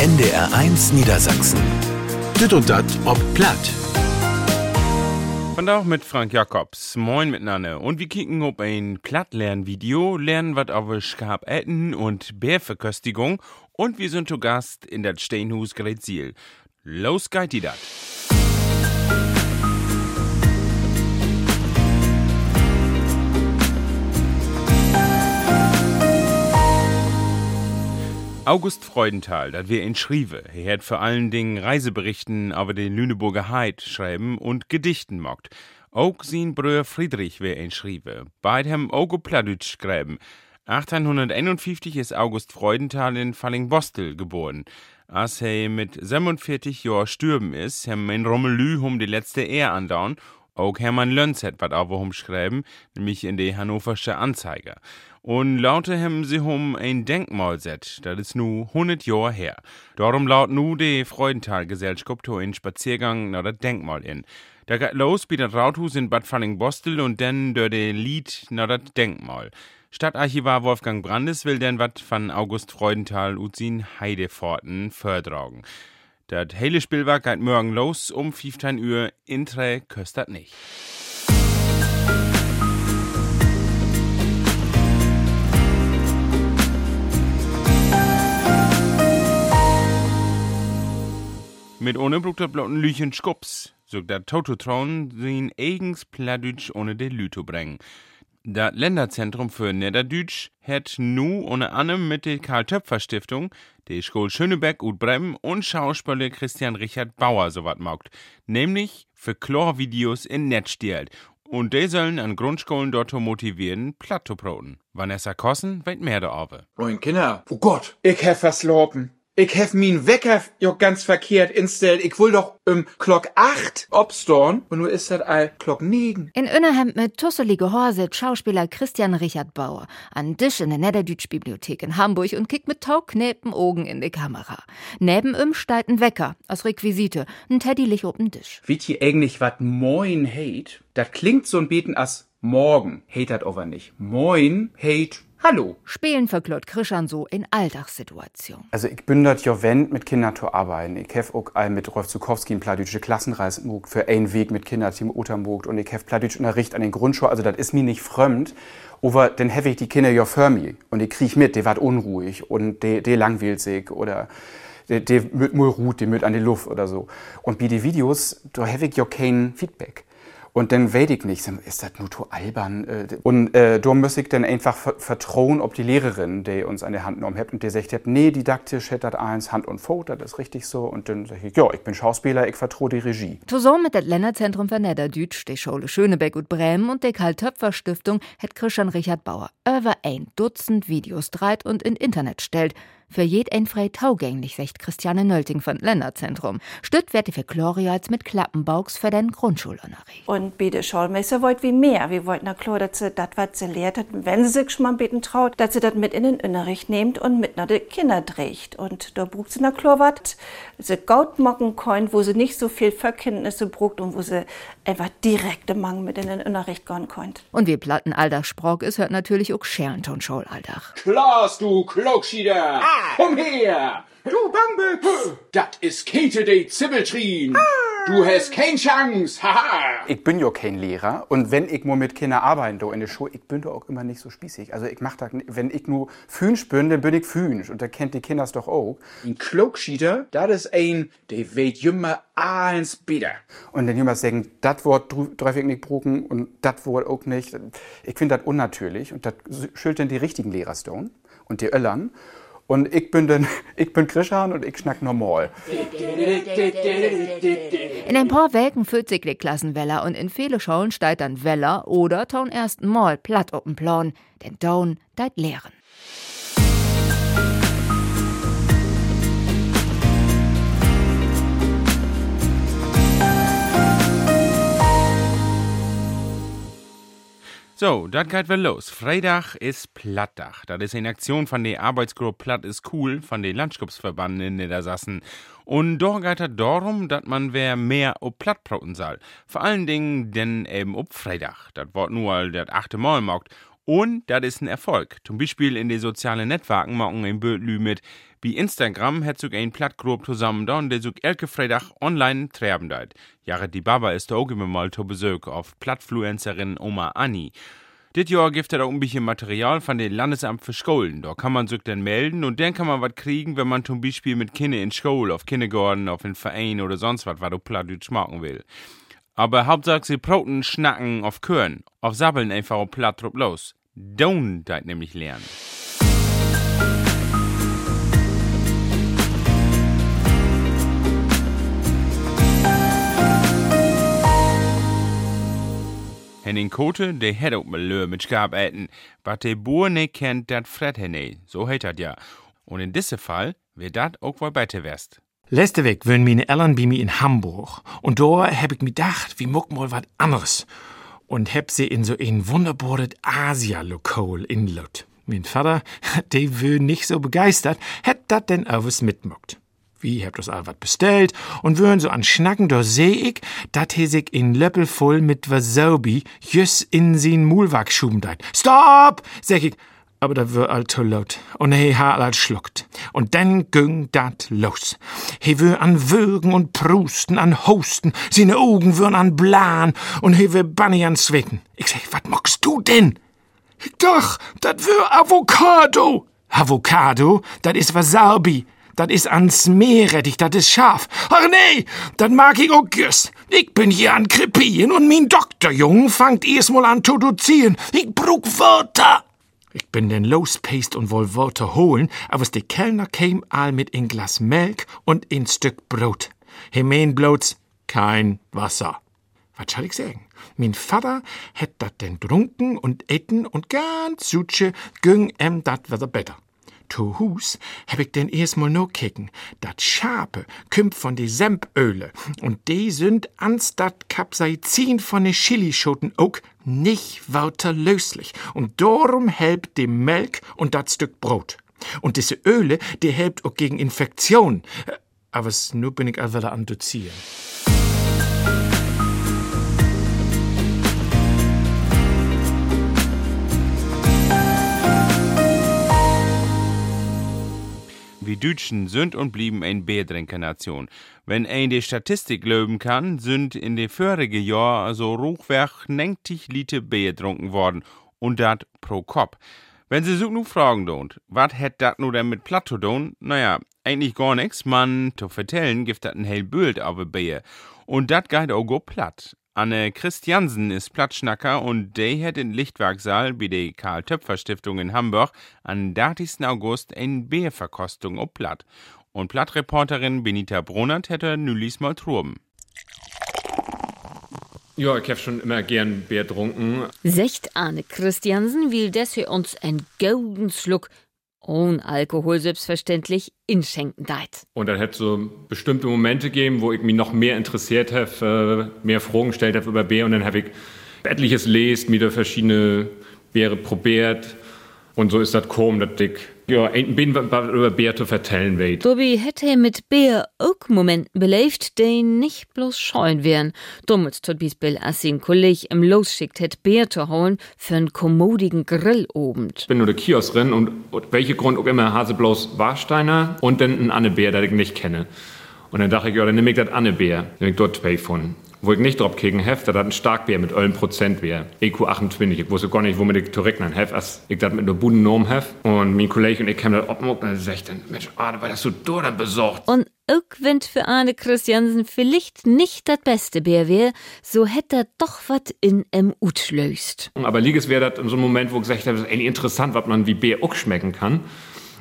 NDR1 Niedersachsen. Dit und dat ob platt. Von da auch mit Frank Jakobs. Moin miteinander. Und wir kicken ob ein Plattlernvideo, lernen was auf Schab Etten und Bärverköstigung. Und wir sind zu Gast in das Steinhus Greziel. Los geht die dat. August Freudenthal, das wir in Schrieve. Er hat vor allen Dingen Reiseberichten über den Lüneburger Heid schreiben und Gedichten mockt. Auch sein Bruder Friedrich wär in Schrieve. Beide haben auch Pladütsch schreiben. 1851 ist August Freudenthal in Fallingbostel geboren. Als er mit 47 Jahren stürben ist, haben in Rommelü um die letzte Ehe andauern. Auch Hermann Lönz hat was auch schreiben, nämlich in der Hannoversche Anzeiger. Und lauter haben sie um ein Denkmal set, das ist nu 100 Jahre her. Darum laut nu die Freudenthal-Gesellschaft in Spaziergang nach das Denkmal in. Da geht los bei das Rathus in Bad Falling-Bostel und dann durch de Lied nach das Denkmal. Stadtarchivar Wolfgang Brandes will denn wat von August Freudenthal und sin Heideforten vortragen. Das hele Spielwerk geht morgen los um 15 Uhr. Intre köstet nicht. Mit ohne der blotten Lüchen Skups, sogt der Tototron sin eigens Pladütsch ohne de Lüto bringen. Das Länderzentrum für Niederdütsch hat nu ohne anderem mit der Karl-Töpfer-Stiftung, der Schule Schöneberg und Bremen und Schauspieler Christian Richard Bauer so wat maugt, nämlich für Chlorvideos in Netz stiehlt. Und die sollen an Grundschulen dort motivieren, platt zu broten. Vanessa Kossen weet mehr darüber. Moin Kinder. Oh Gott, ich hef verslopen. Ich hef min Wecker jo ganz verkehrt instellt. Ich will doch um Glock 8 obstorn und nur ist das all Glock 9. In Innerhemd mit tusselige Horse Schauspieler Christian Richard Bauer an Tisch in der Niederdütsch Bibliothek in Hamburg und kickt mit tauknäpen Augen in die Kamera. Neben ihm steigt ein Wecker aus Requisite, ein Teddy liegt auf dem Tisch. Wie hier eigentlich wat Moin hate? Das klingt so ein Beten as morgen. Hate dat aber nicht. Moin hate Hallo. Spielen verklort Krischan so in Alltagssituation. Also ich bin dort Jovent mit Kindern zu arbeiten. Ich hef auch all mit Rolf Zukowski in pladütsche Klassenreise für ein Weg mit Kinderteam Utermogt und ich hef pladütsch Unterricht an den Grundschulen. Also das ist mir nicht fremd. Aber dann hef ich die Kinder ja für mich und ich krieg mit, die wart unruhig und die, die langweilt sich oder die, die mit mal ruht, die mit an die Luft oder so. Und bei den Videos, da hef ich ja kein Feedback. Und dann weiß ich nicht, ist das nur so albern? Und äh, da muss ich dann einfach vertrauen, ob die Lehrerin, die uns an der Hand genommen hat und die sagt, nee, didaktisch hätte das eins, Hand und Fuß, das ist richtig so. Und dann sage ich, ja, ich bin Schauspieler, ich vertraue die Regie. Zusammen mit dem Länderzentrum für Niederdütsch, der Schule Schönebeck und Bremen und der Karl-Töpfer-Stiftung hat Christian Richard Bauer über ein Dutzend Videos dreit und in Internet stellt. Für jed ein frei taugänglich, sagt Christiane Nölting von Länderzentrum. Stütt werde für Chlorials mit Klappenbaugs für den Grundschulunterricht. Und beide Schulmeister wollt wie mehr. Wir wollten na klar, dass sie das, was sie lehrt hat, wenn sie sich schon mal beten traut, dass sie das mit in den Unterricht nehmt und mit nach den Kinder trägt. Und da brucht sie na klar was, sie Gaut mocken können, wo sie nicht so viel Verkenntnisse brucht und wo sie einfach direkte Mang mit in den Unterricht gehen könnt. Und wie Platten Alltag sprach ist, hört natürlich auch Scherenton Schul Alltag. Klaas, du Klogschieder! Komm her! Du Bangbüchs! Dat is Käthe de Zibbeltrin! Du hast keine Chance! Haha! Ich bin ja kein Lehrer und wenn ich nur mit Kindern arbeite in der Schule, ich bin doch auch immer nicht so spießig. Also ich mach das, wenn ich nur Fünsch bin, dann bin ich Fünsch und da kennt die Kinders doch auch. Ein Klogschieder, das ist ein, der weht jümmer eins bitter. Und dann jemand sagen, das Wort darf ich nicht bruchen und das Wort auch nicht. Ich finde das unnatürlich und das schuld dann die richtigen Lehrer stone und die Öllern. Und ich bin dann, ich bin Christian und ich schnack normal. In ein paar Welken füllt sich die Klassenweller und in viele Schulen steigt dann Weller oder taun ersten Mal platt auf Plan, denn down deit lehren. So, das geht wel los. Freitag ist Plattdach. Das ist eine Aktion von der Arbeitsgruppe Platt ist cool von den Landschaftsverbanden in Niedersachsen. Und doch geht es darum, dass man wer mehr ob Platt soll. Vor allen Dingen denn eben ob Freitag. Das Wort nur das achte Mal mockt. Und das ist ein Erfolg. Zum Beispiel in den sozialen Netzwerken machen in Bötlü mit Bei Instagram hat sich ein Plattgruppe zusammen da, der sich elke Freitag online treiben deit. Jahre die Baba ist auch immer mal zu Besuch auf Plattfluencerin Oma Anni. Dit Jahr gibt er auch ein bisschen Material von dem Landesamt für Schulen. Da kann man sich dann melden und dann kann man was kriegen, wenn man zum Beispiel mit Kindern in Schule, auf Kindergarten, auf einen Verein oder sonst was, was du Plattdeutsch machen will. Aber Hauptsache sie Broten, Schnacken, auf Körn, auf Sabbeln einfach Platt drauf los. Don't deit nämlich lernen. Henning Kote, der hätt auch mal Löhr mit Schab äten, wat de Boer ne kennt, dat fret henne, so heet dat ja. Und in diesem Fall wird dat auch wohl besser west. Letzte Weg waren meine Eltern bei mir in Hamburg. Und da hab ich mir gedacht, wie muck mal was anderes. Und hab sie in so ein wunderbares Asia-Lokal inlot. Mein Vater, der will nicht so begeistert, hätt dat denn was mitmuckt. Wie habt das all wat bestellt und würden so an Schnacken, da seh ich, dat he sich in Löppel voll mit Wasabi jüss in sin Mulwag schuben deit. Stop! sag ich, aber da wär all zu laut und he ha all schluckt. Und dann ging dat los. He wür an Würgen und Prusten, an Hosten, seine Augen würden an Blan und he wür Bunny an Zwecken. Ich sag, wat mockst du denn? Ich doch, dat wür Avocado. Avocado, dat is Wasabi. Dat is ans Meerrettich, dat is scharf. Ach nee, dat mag ich auch güss. Ich bin hier an Krepien und mein Doktorjung fangt erstmal an zu dozieren. Ich brauch Wörter. Ich bin denn lospäst und woll Wörter holen, aber der Kellner käm all mit ein Glas Melk und ein Stück Brot. He mein bloß kein Wasser. Was soll ich sagen? Mein Vater hätt dat denn trunken und etten und ganz sutsche güng em dat wieder better. To Hus hab ich denn erstmal no kicken. Dat Schape kümmt von de Sempöle und de sind ans dat Capsaicin von de Chilischoten ook nicht weiter löslich. Und darum helpt de Melk und dat Stück Brot. Und diese Öle, die helpt auch gegen Infektion. Äh, Aber nu bin ich wieder am Dozieren. Wir Deutschen sind und blieben ein Biertrinkernation. Wenn ein die Statistik löben kann, sind in den vorigen Jahren so ruchweg 90 Liter Bier getrunken worden. Und dat pro Kopf. Wenn Sie so nu fragen don't, wat hätt dat nu denn mit Plato tun? Naja, eigentlich gar nix, man, zu vertellen, gibt dat ein hell Bild aber Bier. Und dat geht auch go platt. Anne Christiansen ist Plattschnacker und der hat in Lichtwerksaal bei der Karl-Töpfer-Stiftung in Hamburg am 30. August eine Bierverkostung ob Platt. Und Plattreporterin Benita Bronert hätte nülis mal truben. Ja, ich hab schon immer gern Bier trunken. Secht Arne Christiansen will dass wir uns einen golden Schluck ohne Alkohol selbstverständlich inschenken deit. Und dann hätte so bestimmte Momente gegeben, wo ich mich noch mehr interessiert habe, äh, mehr Fragen gestellt habe über Bier und dann habe ich etliches lest, mir da verschiedene Biere probiert und so ist das kaum, dass ich ja, ein bin über Bier zu vertellen weet. Tobi hätte mit Bier auch Momenten belebt, die nicht bloß scheuen wären. Damals tot Bispel als ihn Kollege im Losschickt hätt Bier zu holen für einen kommodigen Grillobend. Ich bin nur der Kiosk drin und aus welche Grund auch immer hase bloß Warsteiner und dann ein Annebeer, den ich nicht kenne. Und dann dachte ich, ja, dann nehme ich das Annebeer, nehme ich dort zwei von. Wo ich nicht drauf kriegen hef, das hat ein Starkbier mit eurem Prozent wär. EQ 28. Ich wusste gar nicht, womit ich zu rechnen hef, als ich das mit einer Buden Norm hef. Und mein Kollege und ich kamen da oben und dann ich dann, Mensch, ah, weil das so dort besorgt. Und auch wenn für Arne Christiansen vielleicht nicht das beste Bier wär, so hätt er doch wat in em Ut löst. Aber Liges wäre das in so einem Moment, wo ich gesagt habe, das ist eigentlich interessant, was man wie Bier auch schmecken kann.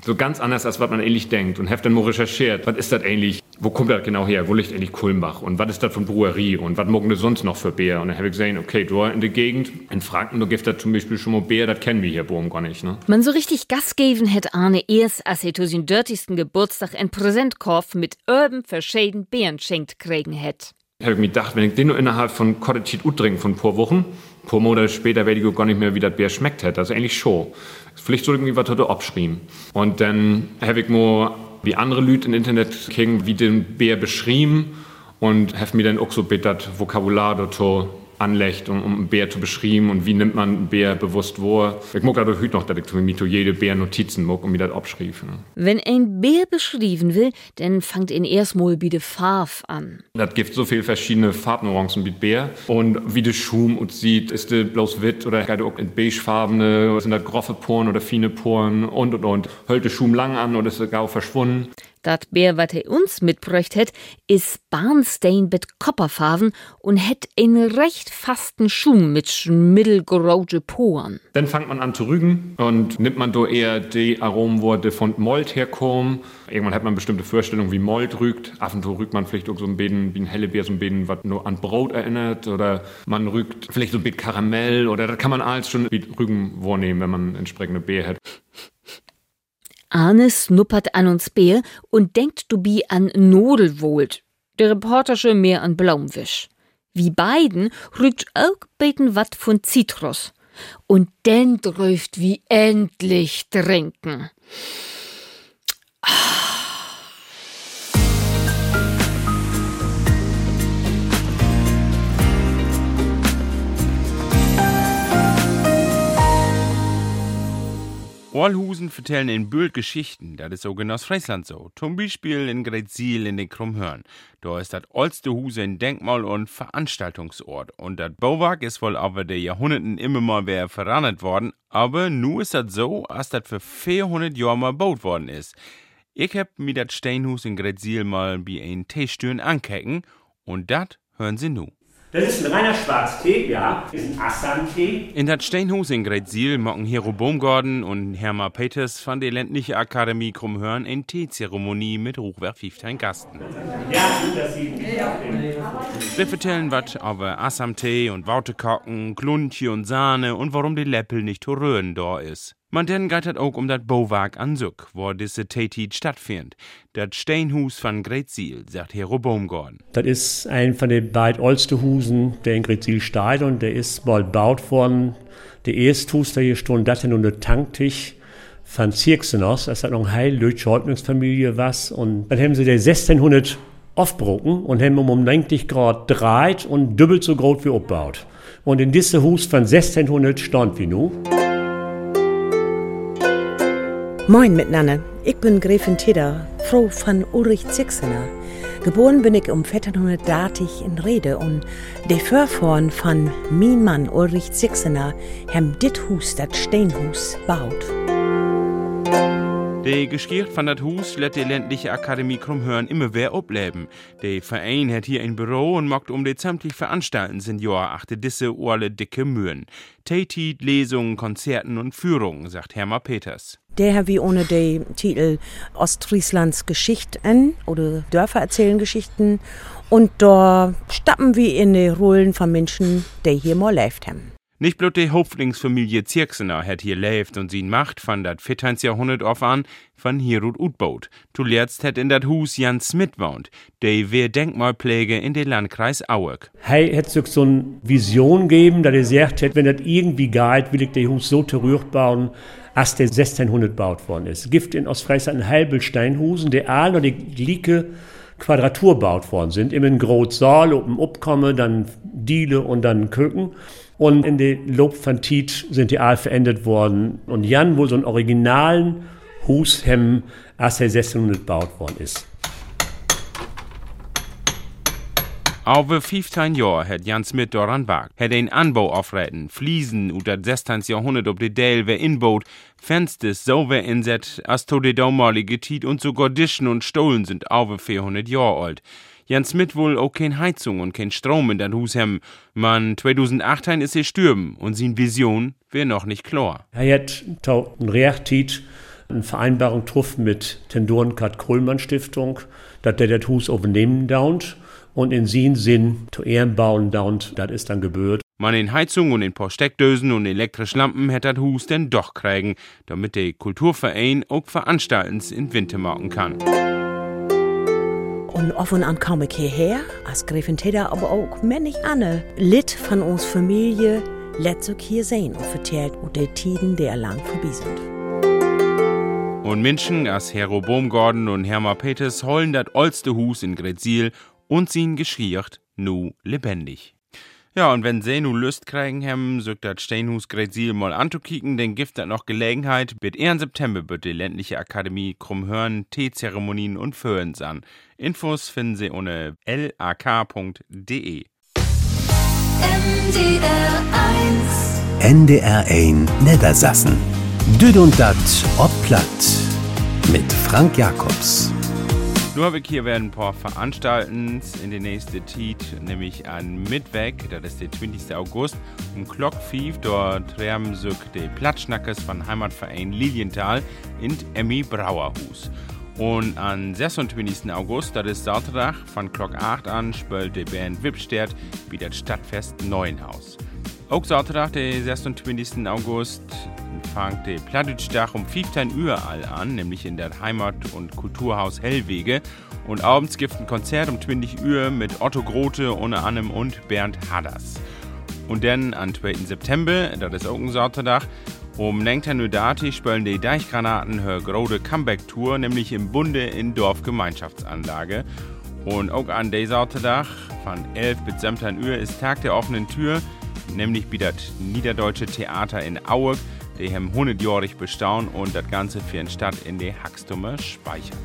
So ganz anders, als was man eigentlich denkt. Und hef dann mal recherchiert, was ist das eigentlich? Wo kommt das genau her? Wo liegt eigentlich Kulmbach? Und was ist das für eine Brewerie? Und was mogen das sonst noch für Bier? Und dann habe ich gesehen, okay, du in der Gegend, in Franken, da gibt es zum Beispiel schon mal Bier, das kennen wir hier Bohm gar nicht, ne? Man so richtig Gas geben hätt Arne erst, als er zu seinem dörtigsten Geburtstag ein Präsentkorb mit öben verschieden Bieren schenkt kriegen hätt. habe ich mir gedacht, wenn ich den nur innerhalb von Cottage trinke von paar Wochen, paar Monate später werde ich gar nicht mehr, wie das Bier schmeckt hätte. Das ist eigentlich schon. Vielleicht ich irgendwie was heute abschreiben. Und dann habe ich mir wie andere Leute im Internet kriegen, wie den Bär beschrieben und habe mir dann auch so bittert Vokabular dazu anlegt, um, um einen Bär zu beschreiben und wie nimmt man einen Bär bewusst wahr. Ich mag dadurch heute noch, dass ich mir jede Bär Notizen mag und mir das abschreiben. Ne? Wenn ein Bär beschrieben will, dann fangt ihn erstmal bei der Farbe an. Das gibt so viele verschiedene Farbnuancen mit Bär. Und wie der Schum sieht, ist der bloß witt oder auch in beigefarbene, sind da groffe Poren oder fine Poren und und und. Hält der Schum lang an oder ist er gar verschwunden. Dat Bär, wat er uns mitbräucht het, is Barnstein mit Kopperfarben und het en recht fasten Schuh mit mittelgroße Poren. Dann fängt man an zu rügen und nimmt man do eher die Aromen, wo von Molt herkommen. Irgendwann hat man bestimmte Vorstellungen, wie Molt rügt. Ab und zu rügt man vielleicht auch so ein bisschen wie ein helle Bär, so ein bisschen, was nur an Brot erinnert. Oder man rügt vielleicht so ein bisschen Karamell. Oder das kann man alles schon mit Rügen wahrnehmen, wenn man entsprechende Bär hat. Arne snuppert an uns Bär und denkt du bi an Nodelwohlt. Der Reportersche mehr an Blaumwisch. Wie beiden rückt auch beten wat von Zitrus. Und denn dräuft wie endlich trinken. Ah. Orlhusen vertellen in Böld Geschichten, das ist so genau aus Friesland so. Zum Beispiel in Gretzil in den Krummhörn. Da ist das oldste Huse ein Denkmal und Veranstaltungsort. Und das Bauwerk ist wohl aber der Jahrhunderten immer mal wieder verrannt worden. Aber nu ist das so, als das für 400 Jahre mal gebaut worden ist. Ich hab mir das Steinhus in Gretzil mal bei ein Teestüren ankecken und das hören Sie nu. Das ist ein reiner Schwarztee, ja. Das ist ein Assam-Tee. In das Steinhus in Gretzil mocken Hero Baumgarten und Herma Peters von der ländlichen Akademie Krummhörn eine Teezeremonie mit Ruchwerk 15 Gasten. Ja, gut, dass Sie. Wir vertellen was über Assam-Tee und Wautekocken, Kluntje und Sahne und warum die Leppel nicht zu rühren da ist. Man denn geht auch um das Bauwerk an sich, wo diese Tätigkeit stattfindet. Das Steinhus von Gretzil, sagt Hero Baumgarten. Das ist ein von den beiden ältesten Husen, der in Gretzil steht und der ist mal gebaut worden. Der erste Hus, der hier stund, das ist nur ein Tanktisch von Zirksenos. Das hat noch eine heil deutsche Häuptlingsfamilie was. Und dann haben sie der 1600 aufgebrochen und haben um 90 Grad dreht und doppelt so groß wie aufgebaut. Und in diesem Hus von 1600 stand wie nu. Moin miteinander, ich bin Gräfin Tedder, Frau von Ulrich Zixener. Geboren bin ich um 1430 in Rede und der Vorfahren von mein Mann Ulrich Zixener haben dit Hus, Steinhus, baut. Die Geschichte von dat Hus lässt die ländliche Akademie Krummhörn immer wer opleben. Der Verein hat hier ein Büro und macht um die sämtlich Veranstalten Jahr achte disse orle dicke Mühen. Tätit, Lesungen, Konzerten und Führungen, sagt Herma Peters. Der hat wie ohne den Titel Ostfrieslands Geschichten oder Dörfer erzählen Geschichten. Und da stappen wir in die Rollen von Menschen, die hier mal lebt haben. Nicht bloß die Häuptlingsfamilie Zirksener hat hier lebt und sie Macht von dat 14. Jahrhundert auf an von Hirut utbaut. Zuletzt hat in dat Hus Jan Smith wohnt, der wir Denkmalpflege in den Landkreis Auerk. Hey, hätte sich so eine Vision geben, dass er sagt hat, wenn das irgendwie geht, will ich den Hus so bauen, als der 1600 gebaut worden ist. Gift in Ostfriesland ein halbel Steinhusen, der all noch die gleiche Quadratur baut worden sind. Immer ein großes Saal, oben Upkomme, dann Diele und dann Köken. Und in den Lob von Tiet sind die Aal verändert worden. Und Jan wohl so einen originalen Hushemm, als er 1600 gebaut worden ist. Over 15 Jahre hat Jan Smith daran wagt, hat einen Anbau aufreden, Fliesen das 16. Jahrhundert ob die wer inbaut, Fenster so wer inset, als to die damalige Tiet und sogar Dischen und Stollen sind over 400 Jahre alt. Jan Smith wohl auch kein Heizung und kein Strom in das Hus haben. Man 2018 ist er stürben und sin Vision wär noch nicht klar. Er hat ein Reaktit, eine Vereinbarung getroffen mit Tendoren-Kat Kohlmann Stiftung, dass der das Hus übernehmen dauert und in sin Sinn zu Ehren bauen dauert, das ist dann gebührt. Man in Heizung und in paar Steckdösen und elektrische Lampen hätte das Hus denn doch kriegen, damit der Kulturverein auch Veranstaltens in Winter machen kann. Und offen an kam ich hierher, als Gräfin Tedder, aber auch männlich Anne, Lit von uns Familie, let's auch hier sehen und vertellt und die Tiden, der lang vorbei sind. Und Menschen als Hero Baumgarten und Herma Peters holen das oldste Hus in Gretzil und sin geschiert nu lebendig. Ja, und wenn Sie nu Lust kriegen haben, sogt das Steinhus Gresil mal anzukicken, dann gibt das noch Gelegenheit. Bis 1. September wird die ländliche Akademie Krummhörn Teezeremonien und Föhrens an. Infos finden Sie unter lak.de. NDR 1 NDR 1 Niedersassen. Düd und dat ob platt. Mit Frank Jacobs. Ich hier werden ein paar veranstalten in der nächsten Zeit, nämlich an Mittwoch, das ist der 20. August, um Clock 5, dort treffen sich die Platschnackers von Heimatverein Lilienthal in Emmy Brauerhus. Und am 26. August, das ist Samstag, von Clock 8 an, spielt die Band Wippstert wie das Stadtfest Neuenhaus. Auch Samstag, der 26. August, fängt der Plattdeutsch-Dach um 15 Uhr all an, nämlich in der Heimat- und Kulturhaus Hellwege. Und abends gibt ein Konzert um 20 Uhr mit Otto Grote, Ohne Annem und Bernd Hadders. Und dann am 2. September, das ist auch ein Samstag, um 19 Uhr Dati spielen die Deichgranaten her große Comeback-Tour, nämlich im Bunde in Dorfgemeinschaftsanlage. Und auch an dieser Samstag von 11 bis 17 Uhr ist Tag der offenen Tür, nämlich wie das Niederdeutsche Theater in Aue, die haben 100-jährig bestaunen und das Ganze für eine Stadt in die Haxtumme speichern.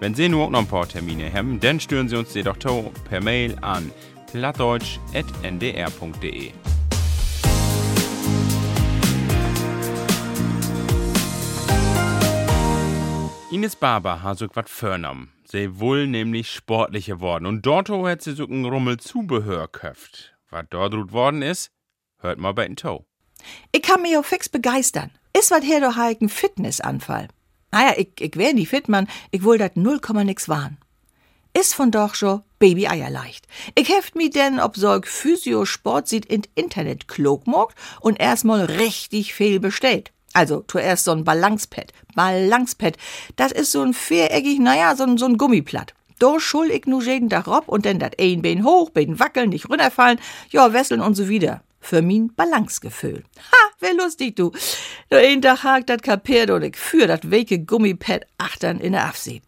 Wenn Sie nur noch ein paar Termine haben, dann stören Sie uns jedoch per Mail an plattdeutsch.ndr.de. Ines Barber hat so was förnam. Sie wohl nämlich sportlicher worden. Und dort hat sie so ein Rummel Zubehör köft. Was dort worden ist, hört mal bei den Toe. Ich kann mich auch fix begeistern. Ist wat her doch halt ein Fitnessanfall. Naja, ich, ich wär nie fit, man. Ich will dat null Komma nix waren. Ist von doch schon Baby-Eier leicht. Ich heft mi denn, ob solch Physio-Sport sieht in Internet klug mogt und erstmal richtig viel bestellt. Also zuerst so ein Balancepad. Balancepad, das ist so ein viereckig, naja, so ein, so ein Gummiplatt. Da schul ich nu jeden Tag rob und dann dat ein Bein hoch, Bein wackeln, nicht runterfallen, ja, wesseln und so wieder. Für min Balancegefühl. Ha, wär lustig, du. Da ein Tag hakt dat kapiert und ich führ dat weke Gummipad achtern in der Afsee.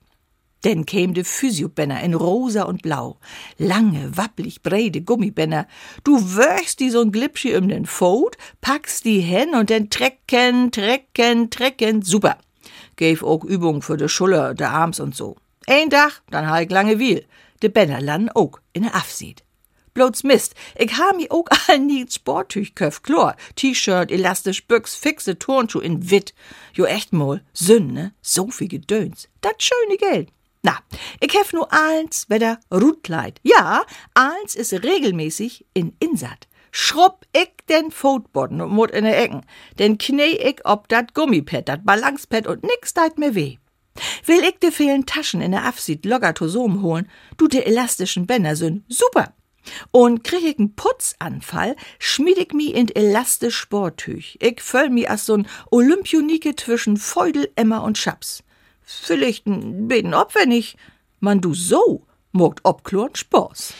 Denn käm de Physiobänner in rosa und blau. Lange, wapplig, breite Gummibänner. Du wirchst die so'n Glipschi um den Fot, packst die hin und dann trecken, trecken, trecken. Super. Gäf auch Übung für de Schuller, de Arms und so. Ein Tag, dann halt lange viel. De Bänner landen auch in der Afsieht. Bloß Mist, ich ha mi auch all nie Sporttüch köft, klar. T-Shirt, elastisch Büchs, fixe Turnschuh in Witt. Jo echt mal, Sünn, ne? So viel Gedöns. Dat schöne Geld. Na, ich hef nur eins, weder Rutkleid. Ja, eins ist regelmäßig in Insat. Schrubb ich den Fotboden und mut in der Ecken. Denn knee ich ob dat Gummipad, dat Balancepad und nix deit mir weh. Will ich de fehlen Taschen in der Afsit locker Tosom holen, du de elastischen Bänder super. Und krieg ich einen Putzanfall, schmied ich mi in elastisch Sporttüch. Ich füll mi as so'n Olympionike zwischen Feudel, Emma und Schaps vielleicht ein beten ob, wenn ich, man du so, mogt obklorn Spaß.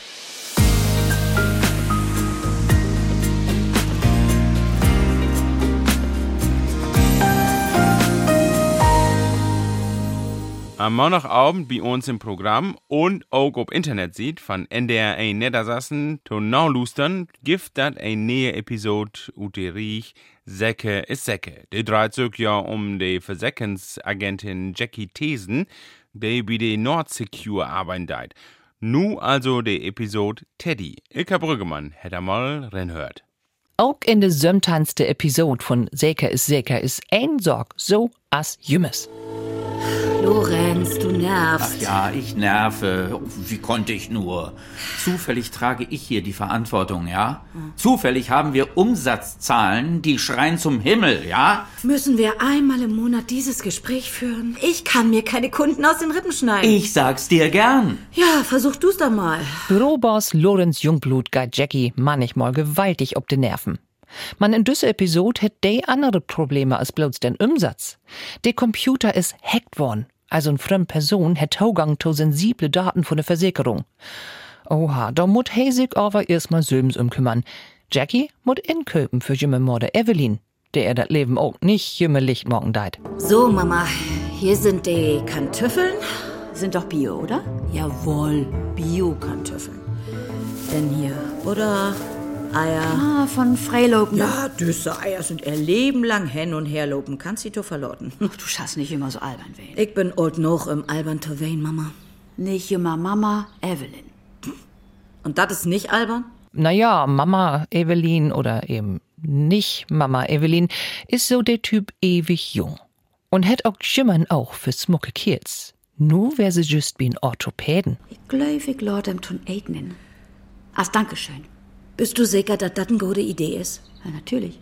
Am Montagabend bei uns im Programm und auch auf Internet sieht von NDR1 Niedersassen to Naulustern gibt dat ein neue Episode ute Riech Säcke ist Säcke. Die dreht sich ja um die Versäckensagentin Jackie Thesen, die bei der Nordsecure arbeitet. Nu also die Episode Teddy. Ilka Brüggemann hätte mal reinhört. Auch in der sömtanste Episode von Säker ist Säker ist ein Sorg so as Jümmes. Lorenz, du nervst. Ach ja, ich nerve. Wie konnte ich nur? Zufällig trage ich hier die Verantwortung, ja? Zufällig haben wir Umsatzzahlen, die schreien zum Himmel, ja? Müssen wir einmal im Monat dieses Gespräch führen? Ich kann mir keine Kunden aus den Rippen schneiden. Ich sag's dir gern. Ja, versuch du's doch mal. Büroboss Lorenz Jungblut geht Jackie manchmal gewaltig ob die Nerven. Man in dieser Episode hat de andere Probleme als bloß den Umsatz. Der Computer ist hackt worden, also eine fremde Person hat Zugang zu sensible Daten von der Versicherung. Oha, da muss he aber erstmal söms umkümmern. Jackie muss inköpen für jümme Morde Evelyn, der er das Leben auch nicht jümme Licht morgen deit. So, Mama, hier sind die Kartoffeln. Sind doch Bio, oder? Jawohl, Bio-Kartoffeln. Denn hier, oder Eier. Ah, von Freilopen. Ja, düsse Eier sind ihr Leben lang hin und her lopen. Kannst sie du verloren. Du schaffst nicht immer so albern wehen. Ich bin old noch im albern zu wehen, Mama. Nicht immer Mama, Evelyn. Und das ist nicht albern? Naja, Mama Evelyn oder eben nicht Mama Evelyn ist so der Typ ewig jung. Und hätt auch Schimmern auch für smucke Kiels. Nu wär sie just wie ein Orthopäden. Ich glaub, ich lord ihm tun eignen. Als Dankeschön. Bist du sicher, dass das eine gute Idee ist? Ja, natürlich.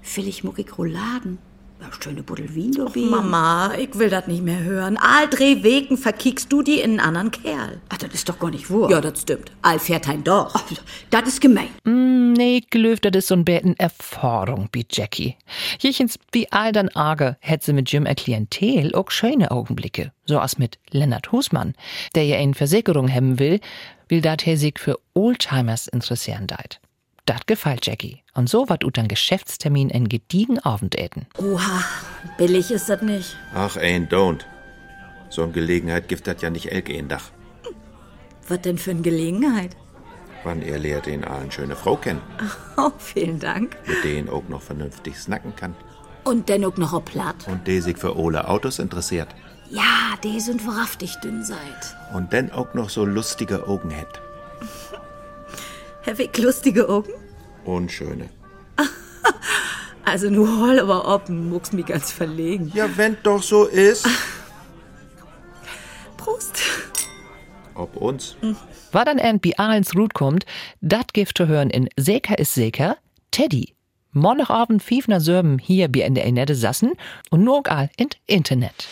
Vielleicht muckig Rouladen. Ja, schöne Buddel Wien Och, Mama, ich will das nicht mehr hören. All drei Wegen verkickst du die in einen anderen Kerl. Ach, das ist doch gar nicht wahr. Ja, das stimmt. All fährt ein doch. Ach, das ist gemein. Mm, nee, gelöft, das ist so ein Betten Erfahrung, wie Jackie. Jichens, wie all dann arge, hätt sie mit Jim er Klientel auch schöne Augenblicke. So als mit Lennart Husmann, der ja eine Versicherung haben will, will dat er sich für Oldtimers interessieren deit. Dat gefällt Jackie. Und so wat ut an Geschäftstermin en gediegen Abendessen. Oha, billig ist das nicht. Ach, ain't don't. So eine Gelegenheit gibt das ja nicht elke in Dach. Was denn für eine Gelegenheit? Wann er lehrt den allen schöne Frau kennen, Oh, vielen Dank. mit denen auch noch vernünftig snacken kann. Und dennoch noch ein Platt. Und der sich für ole Autos interessiert. Ja, die sind wahrhaftig dünn seid. Und dann auch noch so lustige Augen. Hab ich lustige Augen? Und schöne. Also nur hol aber ob, muckst mich ganz verlegen. Ja, wenn doch so ist. Prost. Ob uns. War dann irgendwie Ahlens Rut kommt, dat gift zu hören in Seker ist Seker, Teddy. Montagabend fief nach Sörben hier bei in der Nette Sassen und nur all in Internet.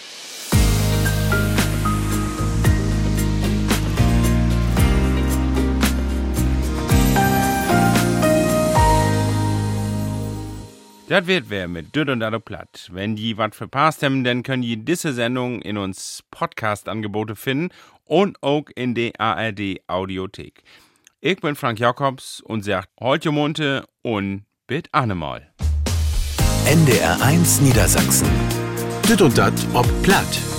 Das wird wer mit Düt und Addo Platt. Wenn die was verpasst haben, dann können die diese Sendung in uns Podcast-Angebote finden und auch in der ARD Audiothek. Ich bin Frank Jakobs und sagt heute Munte und bit Annemal. NDR 1 Niedersachsen. Düt und dat ob Platt.